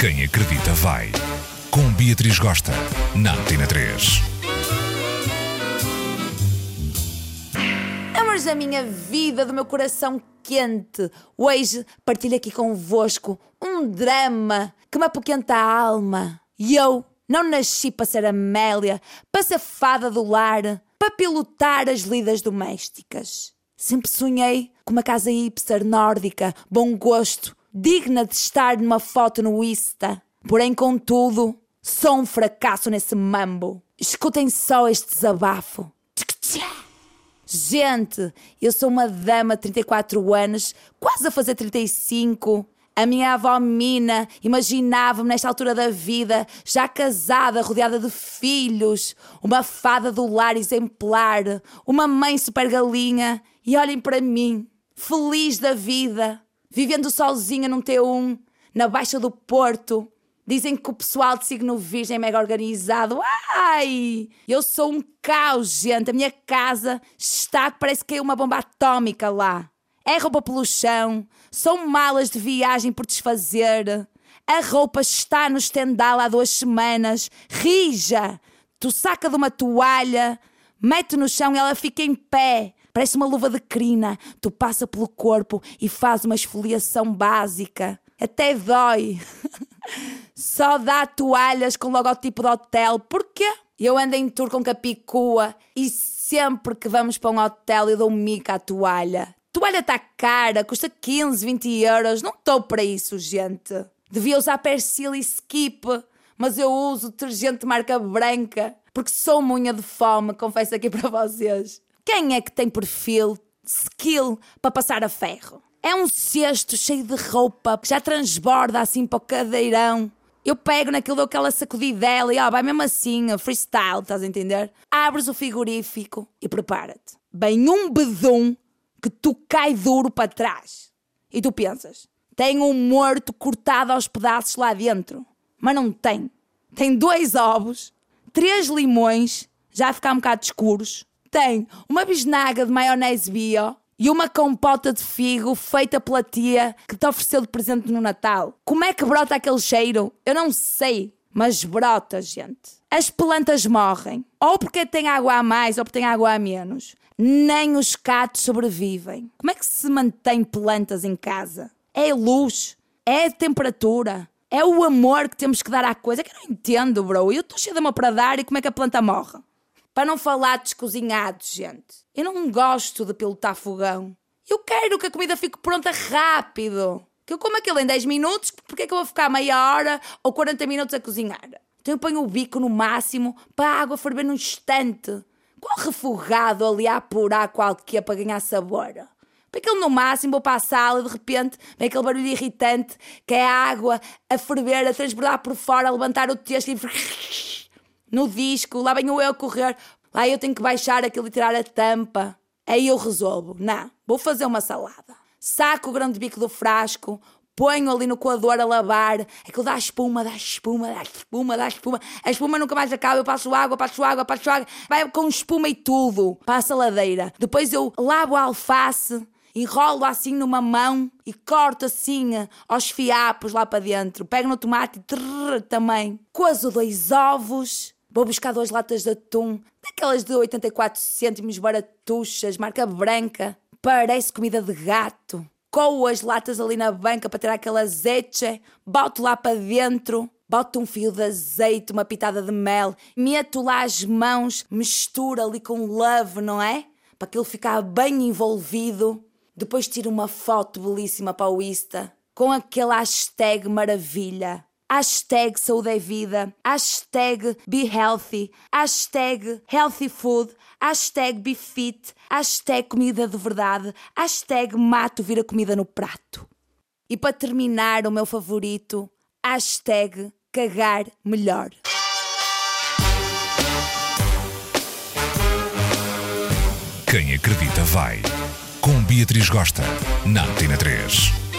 Quem acredita vai. Com Beatriz Gosta, na Antena 3. Amores da minha vida, do meu coração quente, hoje partilho aqui convosco um drama que me apoquenta a alma. E eu não nasci para ser Amélia, para ser fada do lar, para pilotar as lidas domésticas. Sempre sonhei com uma casa hipster nórdica, bom gosto, digna de estar numa foto no Insta. Porém, contudo, sou um fracasso nesse mambo. Escutem só este desabafo. Gente, eu sou uma dama de 34 anos, quase a fazer 35. A minha avó Mina imaginava-me nesta altura da vida, já casada, rodeada de filhos, uma fada do lar exemplar, uma mãe super galinha. E olhem para mim, feliz da vida, vivendo sozinha num T1, na Baixa do Porto. Dizem que o pessoal de signo virgem é mega organizado. Ai! Eu sou um caos, gente. A minha casa está que parece que é uma bomba atômica lá. É roupa pelo chão, são malas de viagem por desfazer. A roupa está no estendal há duas semanas, rija. Tu saca de uma toalha, mete no chão e ela fica em pé. Parece uma luva de crina. Tu passa pelo corpo e faz uma esfoliação básica. Até dói. Só dá toalhas com logotipo de hotel. Porquê? Eu ando em tour com capicua e sempre que vamos para um hotel eu dou mica à toalha. Toalha está cara, custa 15, 20 euros. Não estou para isso, gente. Devia usar Persil e Skip, mas eu uso detergente marca branca porque sou uma unha de fome, confesso aqui para vocês. Quem é que tem perfil, skill para passar a ferro? É um cesto cheio de roupa que já transborda assim para o cadeirão. Eu pego naquilo, dou aquela sacudidela e ó, vai mesmo assim, freestyle, estás a entender? Abres o frigorífico e prepara-te. Bem um bedum que tu cai duro para trás. E tu pensas, tem um morto cortado aos pedaços lá dentro. Mas não tem. Tem dois ovos, três limões, já a ficar um bocado escuros. Tem uma bisnaga de maionese bio e uma compota de figo feita pela tia que te ofereceu de presente no Natal. Como é que brota aquele cheiro? Eu não sei, mas brota, gente. As plantas morrem, ou porque tem água a mais ou porque tem água a menos. Nem os catos sobrevivem. Como é que se mantém plantas em casa? É luz, é a temperatura, é o amor que temos que dar à coisa. Que eu não entendo, bro. Eu estou cheia de amor para dar e como é que a planta morre? Para não falar descozinhados, gente. Eu não gosto de pilotar fogão. Eu quero que a comida fique pronta rápido. Que eu como aquilo em 10 minutos, porque é que eu vou ficar meia hora ou 40 minutos a cozinhar? Então eu ponho o bico no máximo para a água ferver num instante. Qual refogado ali a apurar qualquer para ganhar sabor? Para aquilo no máximo vou para a sala e de repente vem aquele barulho irritante que é a água a ferver, a transbordar por fora, a levantar o texto e no disco, lá venho eu a correr, lá eu tenho que baixar aquilo e tirar a tampa. Aí eu resolvo, não, vou fazer uma salada. Saco o grande bico do frasco, ponho ali no coador a lavar, aquilo dá espuma, dá espuma, dá espuma, dá espuma. A espuma nunca mais acaba, eu passo água, passo água, passo água, vai com espuma e tudo para a saladeira. Depois eu lavo a alface, enrolo assim numa mão e corto assim aos fiapos lá para dentro. Pego no tomate trrr, também. Cozo dois ovos, Vou buscar duas latas de atum, daquelas de 84 cêntimos baratuchas, marca branca. Parece comida de gato. Coo as latas ali na banca para tirar aquela azeite, boto lá para dentro, boto um fio de azeite, uma pitada de mel, meto lá as mãos, misturo ali com love, não é? Para aquilo ficar bem envolvido. Depois tiro uma foto belíssima para o Insta, com aquele hashtag maravilha hashtag saúde é vida, hashtag be healthy, hashtag healthy food, hashtag be fit, hashtag comida de verdade, hashtag mato vira comida no prato. E para terminar, o meu favorito, hashtag cagar melhor. Quem acredita vai. Com Beatriz Gosta, na Antena 3.